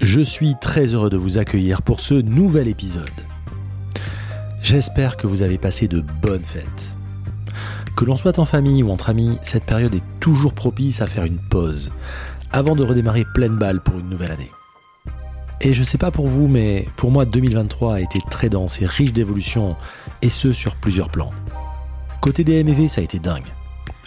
Je suis très heureux de vous accueillir pour ce nouvel épisode. J'espère que vous avez passé de bonnes fêtes. Que l'on soit en famille ou entre amis, cette période est toujours propice à faire une pause, avant de redémarrer pleine balle pour une nouvelle année. Et je sais pas pour vous, mais pour moi 2023 a été très dense et riche d'évolutions, et ce sur plusieurs plans. Côté DMV, ça a été dingue.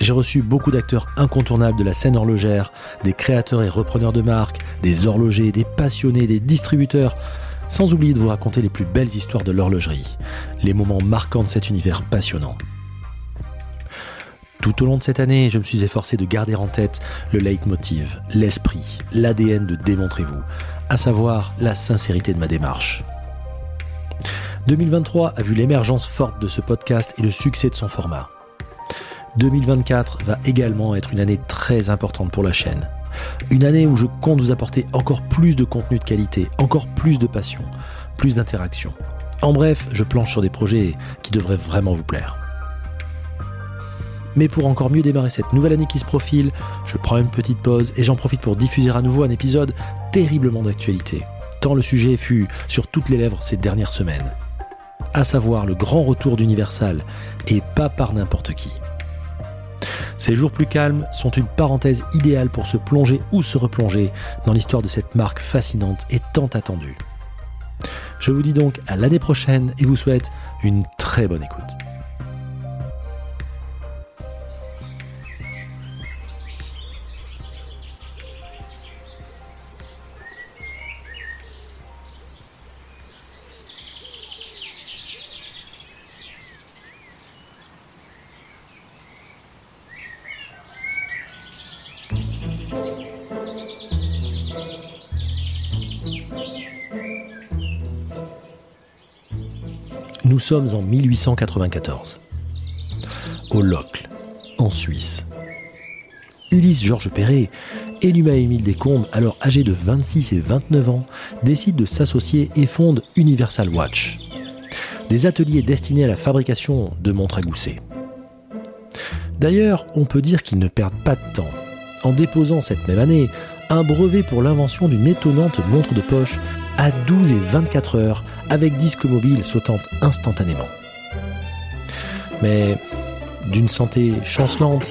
J'ai reçu beaucoup d'acteurs incontournables de la scène horlogère, des créateurs et repreneurs de marques, des horlogers, des passionnés, des distributeurs, sans oublier de vous raconter les plus belles histoires de l'horlogerie, les moments marquants de cet univers passionnant. Tout au long de cette année, je me suis efforcé de garder en tête le leitmotiv, l'esprit, l'ADN de Démontrez-vous, à savoir la sincérité de ma démarche. 2023 a vu l'émergence forte de ce podcast et le succès de son format. 2024 va également être une année très importante pour la chaîne. Une année où je compte vous apporter encore plus de contenu de qualité, encore plus de passion, plus d'interaction. En bref, je planche sur des projets qui devraient vraiment vous plaire. Mais pour encore mieux démarrer cette nouvelle année qui se profile, je prends une petite pause et j'en profite pour diffuser à nouveau un épisode terriblement d'actualité, tant le sujet fut sur toutes les lèvres ces dernières semaines. À savoir le grand retour d'Universal, et pas par n'importe qui. Ces jours plus calmes sont une parenthèse idéale pour se plonger ou se replonger dans l'histoire de cette marque fascinante et tant attendue. Je vous dis donc à l'année prochaine et vous souhaite une très bonne écoute. Sommes en 1894. Au Locle, en Suisse. Ulysse Georges Perret et Numa Émile Descombes, alors âgés de 26 et 29 ans, décident de s'associer et fondent Universal Watch, des ateliers destinés à la fabrication de montres à gousset. D'ailleurs, on peut dire qu'ils ne perdent pas de temps, en déposant cette même année un brevet pour l'invention d'une étonnante montre de poche à 12 et 24 heures avec disque mobile sautant instantanément. Mais d'une santé chancelante,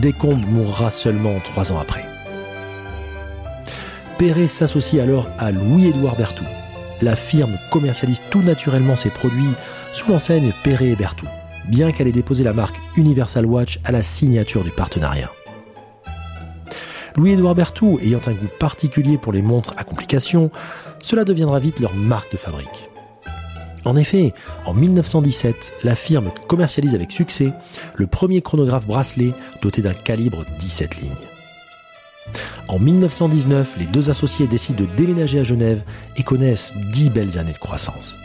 Descombes mourra seulement trois ans après. Perret s'associe alors à Louis-Édouard Berthoud. La firme commercialise tout naturellement ses produits sous l'enseigne Perret et Berthoud, bien qu'elle ait déposé la marque Universal Watch à la signature du partenariat. Louis-Édouard Berthoud ayant un goût particulier pour les montres à complications, cela deviendra vite leur marque de fabrique. En effet, en 1917, la firme commercialise avec succès le premier chronographe bracelet doté d'un calibre 17 lignes. En 1919, les deux associés décident de déménager à Genève et connaissent dix belles années de croissance.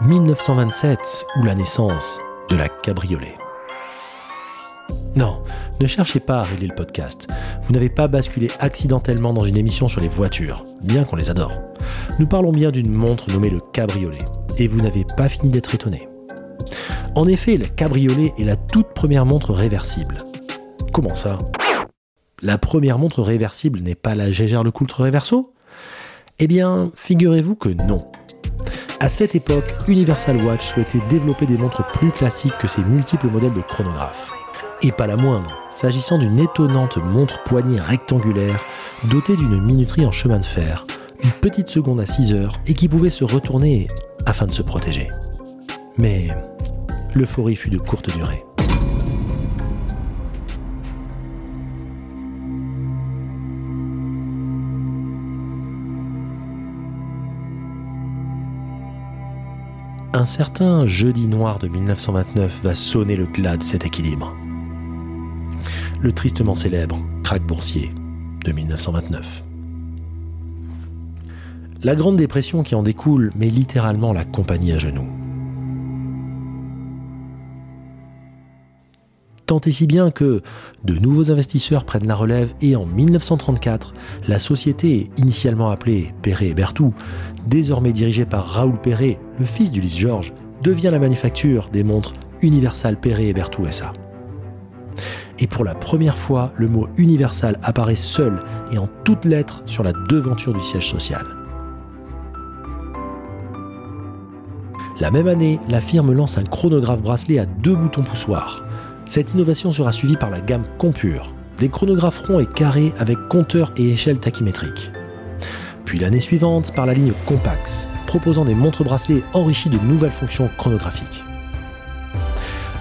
« 1927 ou la naissance de la cabriolet. Non, ne cherchez pas à régler le podcast. Vous n'avez pas basculé accidentellement dans une émission sur les voitures, bien qu'on les adore. Nous parlons bien d'une montre nommée le cabriolet, et vous n'avez pas fini d'être étonné. En effet, le cabriolet est la toute première montre réversible. Comment ça? La première montre réversible n'est pas la Gégère Le Coultre Reverso Eh bien, figurez-vous que non. À cette époque, Universal Watch souhaitait développer des montres plus classiques que ses multiples modèles de chronographes. Et pas la moindre, s'agissant d'une étonnante montre poignée rectangulaire dotée d'une minuterie en chemin de fer, une petite seconde à 6 heures et qui pouvait se retourner afin de se protéger. Mais l'euphorie fut de courte durée. Un certain jeudi noir de 1929 va sonner le glas de cet équilibre. Le tristement célèbre crack boursier de 1929. La Grande Dépression qui en découle met littéralement la compagnie à genoux. Tant et si bien que de nouveaux investisseurs prennent la relève et en 1934, la société, initialement appelée Perret et Berthoud, désormais dirigée par Raoul Perret, le fils d'Ulysse Georges, devient la manufacture des montres Universal Perret et Berthoud SA. Et pour la première fois, le mot Universal apparaît seul et en toutes lettres sur la devanture du siège social. La même année, la firme lance un chronographe bracelet à deux boutons poussoirs. Cette innovation sera suivie par la gamme Compure, des chronographes ronds et carrés avec compteur et échelle tachymétrique. Puis l'année suivante par la ligne Compax, proposant des montres bracelets enrichies de nouvelles fonctions chronographiques.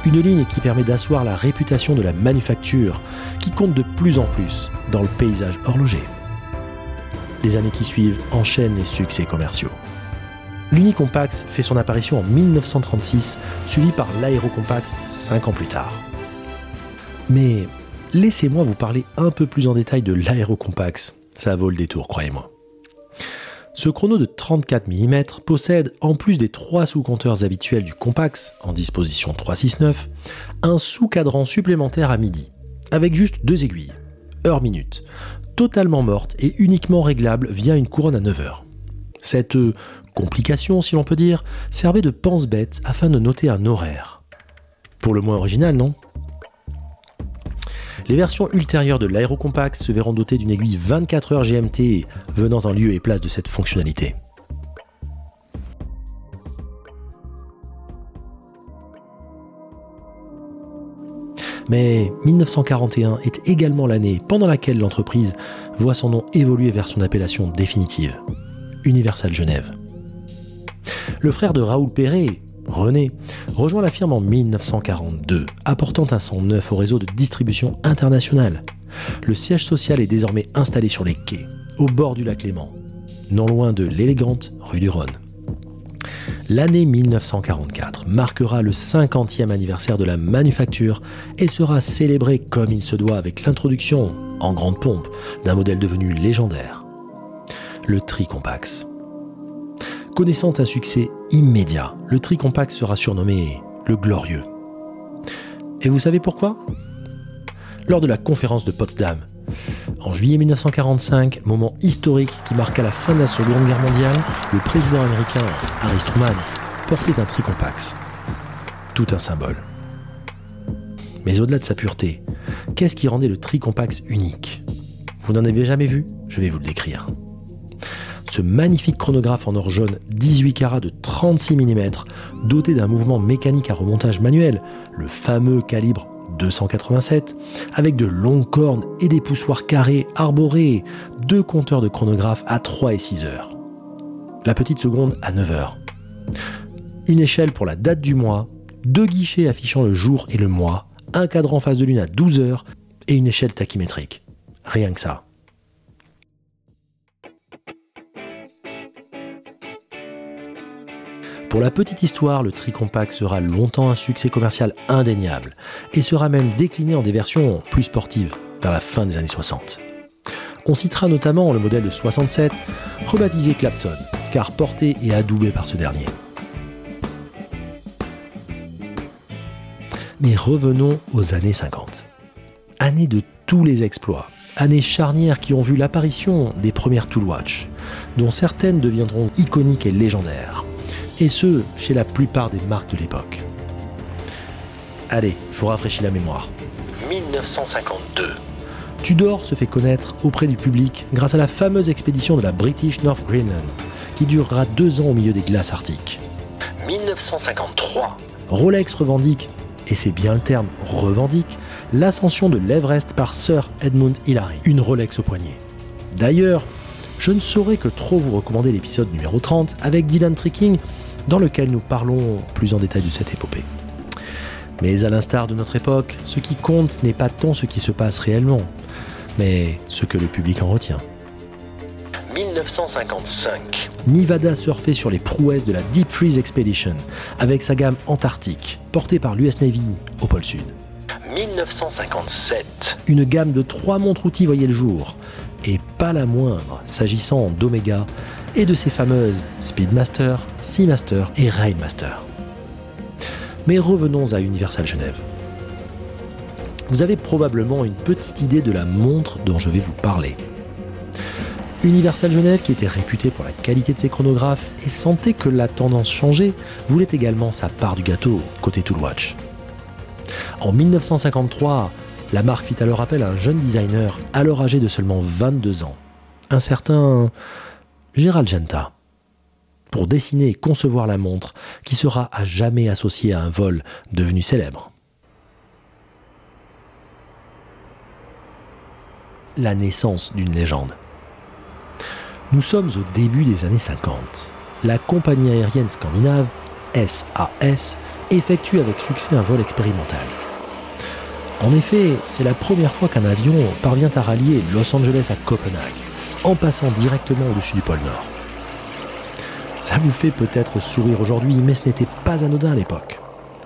Une ligne qui permet d'asseoir la réputation de la manufacture, qui compte de plus en plus dans le paysage horloger. Les années qui suivent enchaînent les succès commerciaux. L'Unicompax fait son apparition en 1936, suivi par l'Aérocompax 5 ans plus tard. Mais laissez-moi vous parler un peu plus en détail de l'Aérocompax. Ça vaut le détour, croyez-moi. Ce chrono de 34 mm possède, en plus des trois sous-compteurs habituels du Compax, en disposition 369, un sous-cadran supplémentaire à midi, avec juste deux aiguilles, heure-minute, totalement morte et uniquement réglable via une couronne à 9 heures. Cette complication, si l'on peut dire, servait de pense-bête afin de noter un horaire. Pour le moins original, non? Les versions ultérieures de l'aérocompact se verront dotées d'une aiguille 24 heures GMT venant en lieu et place de cette fonctionnalité. Mais 1941 est également l'année pendant laquelle l'entreprise voit son nom évoluer vers son appellation définitive, Universal Genève. Le frère de Raoul Perret, René, rejoint la firme en 1942, apportant un son neuf au réseau de distribution internationale. Le siège social est désormais installé sur les quais, au bord du lac Léman, non loin de l'élégante rue du Rhône. L'année 1944 marquera le 50e anniversaire de la manufacture et sera célébrée comme il se doit avec l'introduction, en grande pompe, d'un modèle devenu légendaire, le Tricompax. Connaissant un succès immédiat, le Tricompact sera surnommé le Glorieux. Et vous savez pourquoi? Lors de la conférence de Potsdam, en juillet 1945, moment historique qui marqua la fin de la Seconde Guerre mondiale, le président américain Harry Truman portait un Tricompax. Tout un symbole. Mais au-delà de sa pureté, qu'est-ce qui rendait le Tricompax unique? Vous n'en avez jamais vu? Je vais vous le décrire ce magnifique chronographe en or jaune 18 carats de 36 mm, doté d'un mouvement mécanique à remontage manuel, le fameux calibre 287, avec de longues cornes et des poussoirs carrés arborés, deux compteurs de chronographe à 3 et 6 heures. La petite seconde à 9 heures. Une échelle pour la date du mois, deux guichets affichant le jour et le mois, un cadran face de lune à 12 heures et une échelle tachymétrique. Rien que ça. Pour la petite histoire, le Tricompact sera longtemps un succès commercial indéniable et sera même décliné en des versions plus sportives vers la fin des années 60. On citera notamment le modèle de 67, rebaptisé Clapton, car porté et adoubé par ce dernier. Mais revenons aux années 50. Années de tous les exploits, années charnières qui ont vu l'apparition des premières Toolwatch, dont certaines deviendront iconiques et légendaires et ce, chez la plupart des marques de l'époque. Allez, je vous rafraîchis la mémoire. 1952. Tudor se fait connaître auprès du public grâce à la fameuse expédition de la British North Greenland, qui durera deux ans au milieu des glaces arctiques. 1953. Rolex revendique, et c'est bien le terme revendique, l'ascension de l'Everest par Sir Edmund Hillary, une Rolex au poignet. D'ailleurs, je ne saurais que trop vous recommander l'épisode numéro 30 avec Dylan Tricking dans lequel nous parlons plus en détail de cette épopée. Mais à l'instar de notre époque, ce qui compte n'est pas tant ce qui se passe réellement, mais ce que le public en retient. 1955, Nivada surfait sur les prouesses de la Deep Freeze Expedition avec sa gamme Antarctique, portée par l'US Navy au pôle Sud. 1957, une gamme de trois montres-outils voyait le jour, et pas la moindre s'agissant d'Omega et de ses fameuses Speedmaster, Seamaster et Railmaster. Mais revenons à Universal Genève. Vous avez probablement une petite idée de la montre dont je vais vous parler. Universal Genève, qui était réputé pour la qualité de ses chronographes et sentait que la tendance changeait, voulait également sa part du gâteau côté Toolwatch. En 1953, la marque fit alors appel à un jeune designer, alors âgé de seulement 22 ans, un certain Gérald Genta, pour dessiner et concevoir la montre qui sera à jamais associée à un vol devenu célèbre. La naissance d'une légende. Nous sommes au début des années 50. La compagnie aérienne scandinave, SAS, effectue avec succès un vol expérimental. En effet, c'est la première fois qu'un avion parvient à rallier Los Angeles à Copenhague, en passant directement au-dessus du pôle Nord. Ça vous fait peut-être sourire aujourd'hui, mais ce n'était pas anodin à l'époque.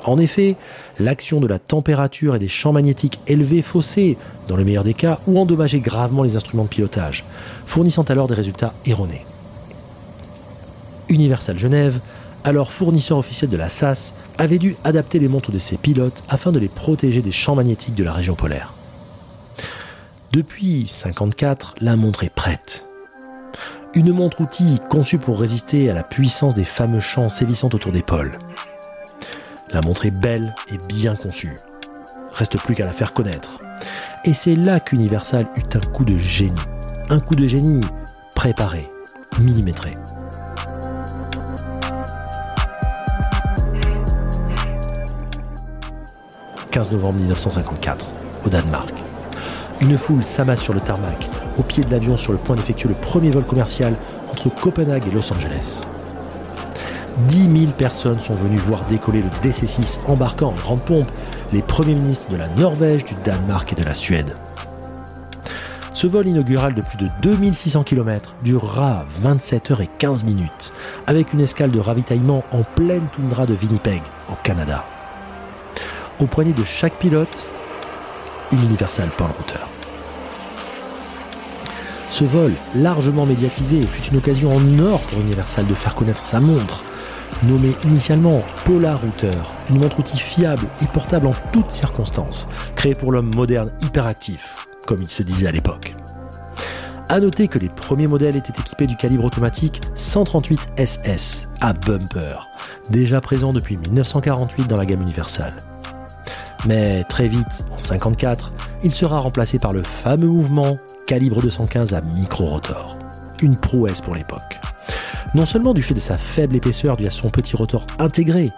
En effet, l'action de la température et des champs magnétiques élevés faussaient, dans le meilleur des cas, ou endommageaient gravement les instruments de pilotage, fournissant alors des résultats erronés. Universal Genève alors fournisseur officiel de la SAS, avait dû adapter les montres de ses pilotes afin de les protéger des champs magnétiques de la région polaire. Depuis 1954, la montre est prête. Une montre-outil conçue pour résister à la puissance des fameux champs sévissant autour des pôles. La montre est belle et bien conçue. Reste plus qu'à la faire connaître. Et c'est là qu'Universal eut un coup de génie. Un coup de génie préparé, millimétré. 15 novembre 1954, au Danemark. Une foule s'amasse sur le tarmac, au pied de l'avion sur le point d'effectuer le premier vol commercial entre Copenhague et Los Angeles. 10 000 personnes sont venues voir décoller le DC-6 embarquant en grande pompe les premiers ministres de la Norvège, du Danemark et de la Suède. Ce vol inaugural de plus de 2600 km durera 27 heures et 15 minutes, avec une escale de ravitaillement en pleine toundra de Winnipeg, au Canada au poignet de chaque pilote Universal Paul Router. Ce vol, largement médiatisé, fut une occasion en or pour Universal de faire connaître sa montre, nommée initialement Polar Router, une montre-outil fiable et portable en toutes circonstances, créée pour l'homme moderne hyperactif, comme il se disait à l'époque. A noter que les premiers modèles étaient équipés du calibre automatique 138 SS à bumper, déjà présent depuis 1948 dans la gamme universelle. Mais très vite, en 54, il sera remplacé par le fameux mouvement calibre 215 à micro-rotor. Une prouesse pour l'époque. Non seulement du fait de sa faible épaisseur due à son petit rotor intégré,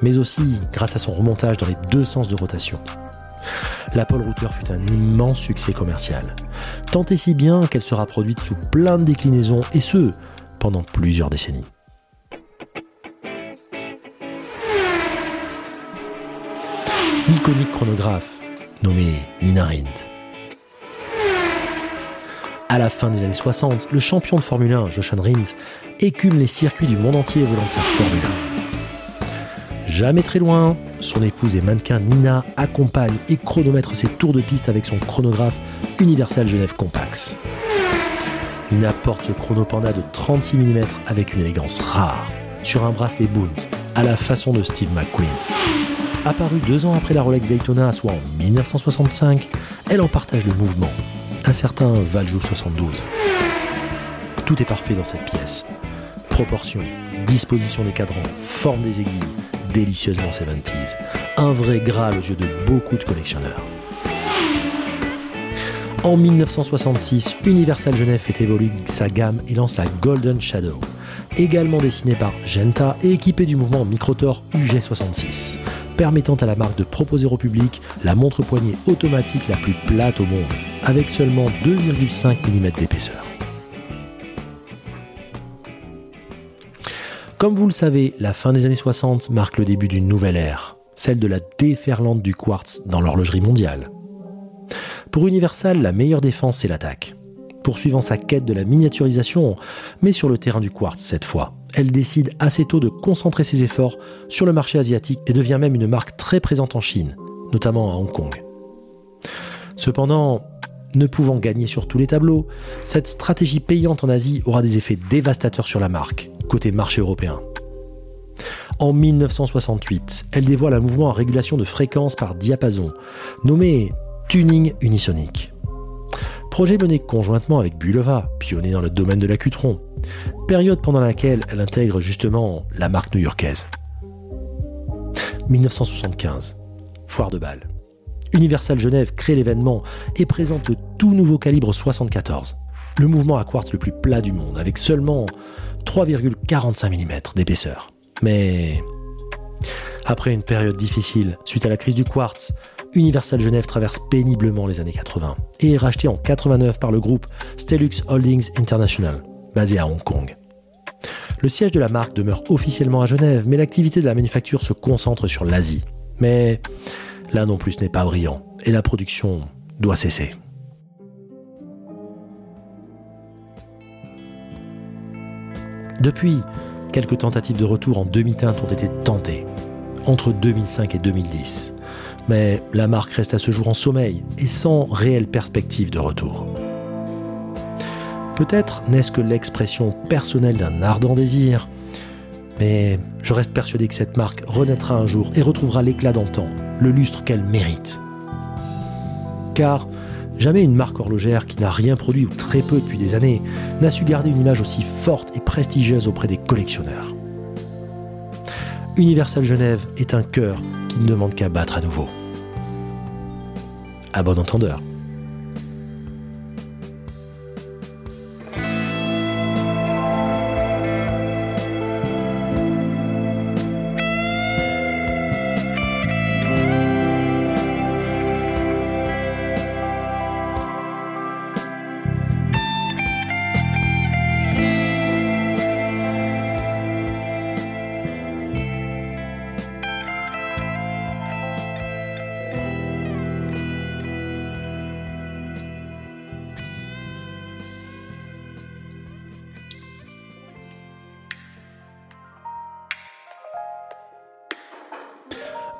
mais aussi grâce à son remontage dans les deux sens de rotation. L'Apple Router fut un immense succès commercial, tant et si bien qu'elle sera produite sous plein de déclinaisons, et ce, pendant plusieurs décennies. L'iconique chronographe nommé Nina Rindt. À la fin des années 60, le champion de Formule 1, Jochen Rindt, écume les circuits du monde entier volant de sa Formule 1. Jamais très loin, son épouse et mannequin Nina accompagne et chronomètre ses tours de piste avec son chronographe Universal Genève Compax. Nina porte ce chronopanda de 36 mm avec une élégance rare, sur un bracelet Bund, à la façon de Steve McQueen. Apparue deux ans après la Rolex Daytona, soit en 1965, elle en partage le mouvement. Un certain Valjoux 72. Tout est parfait dans cette pièce. Proportion, disposition des cadrans, forme des aiguilles, délicieusement 70s. Un vrai graal aux yeux de beaucoup de collectionneurs. En 1966, Universal Genève fait évoluer sa gamme et lance la Golden Shadow, également dessinée par Genta et équipée du mouvement Microtor UG66 permettant à la marque de proposer au public la montre poignée automatique la plus plate au monde, avec seulement 2,5 mm d'épaisseur. Comme vous le savez, la fin des années 60 marque le début d'une nouvelle ère, celle de la déferlante du quartz dans l'horlogerie mondiale. Pour Universal, la meilleure défense, c'est l'attaque. Poursuivant sa quête de la miniaturisation, mais sur le terrain du quartz cette fois. Elle décide assez tôt de concentrer ses efforts sur le marché asiatique et devient même une marque très présente en Chine, notamment à Hong Kong. Cependant, ne pouvant gagner sur tous les tableaux, cette stratégie payante en Asie aura des effets dévastateurs sur la marque, côté marché européen. En 1968, elle dévoile un mouvement à régulation de fréquence par diapason, nommé Tuning Unisonic. Projet mené conjointement avec Bulova, pionnier dans le domaine de l'acutron, période pendant laquelle elle intègre justement la marque new-yorkaise. 1975, foire de Bâle. Universal Genève crée l'événement et présente le tout nouveau calibre 74, le mouvement à quartz le plus plat du monde, avec seulement 3,45 mm d'épaisseur. Mais après une période difficile suite à la crise du quartz, Universal Genève traverse péniblement les années 80 et est racheté en 89 par le groupe Stelux Holdings International, basé à Hong Kong. Le siège de la marque demeure officiellement à Genève, mais l'activité de la manufacture se concentre sur l'Asie. Mais là non plus ce n'est pas brillant, et la production doit cesser. Depuis, quelques tentatives de retour en demi-teinte ont été tentées, entre 2005 et 2010 mais la marque reste à ce jour en sommeil et sans réelle perspective de retour. Peut-être n'est-ce que l'expression personnelle d'un ardent désir, mais je reste persuadé que cette marque renaîtra un jour et retrouvera l'éclat d'antan, le lustre qu'elle mérite. Car jamais une marque horlogère qui n'a rien produit ou très peu depuis des années n'a su garder une image aussi forte et prestigieuse auprès des collectionneurs. Universal Genève est un cœur qui ne demande qu'à battre à nouveau. À bon entendeur.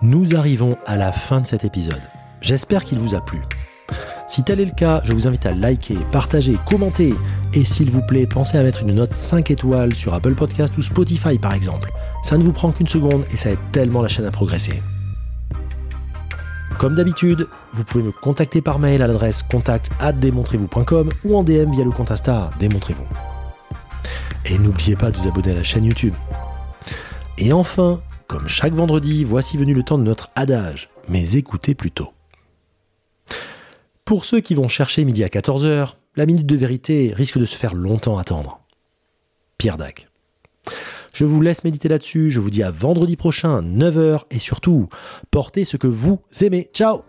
Nous arrivons à la fin de cet épisode. J'espère qu'il vous a plu. Si tel est le cas, je vous invite à liker, partager, commenter et s'il vous plaît, pensez à mettre une note 5 étoiles sur Apple Podcast ou Spotify par exemple. Ça ne vous prend qu'une seconde et ça aide tellement la chaîne à progresser. Comme d'habitude, vous pouvez me contacter par mail à l'adresse contact vous.com ou en DM via le compte Insta Démontrez-vous. Et n'oubliez pas de vous abonner à la chaîne YouTube. Et enfin, comme chaque vendredi, voici venu le temps de notre adage, mais écoutez plutôt. Pour ceux qui vont chercher midi à 14h, la minute de vérité risque de se faire longtemps attendre. Pierre Dac. Je vous laisse méditer là-dessus, je vous dis à vendredi prochain, 9h, et surtout, portez ce que vous aimez. Ciao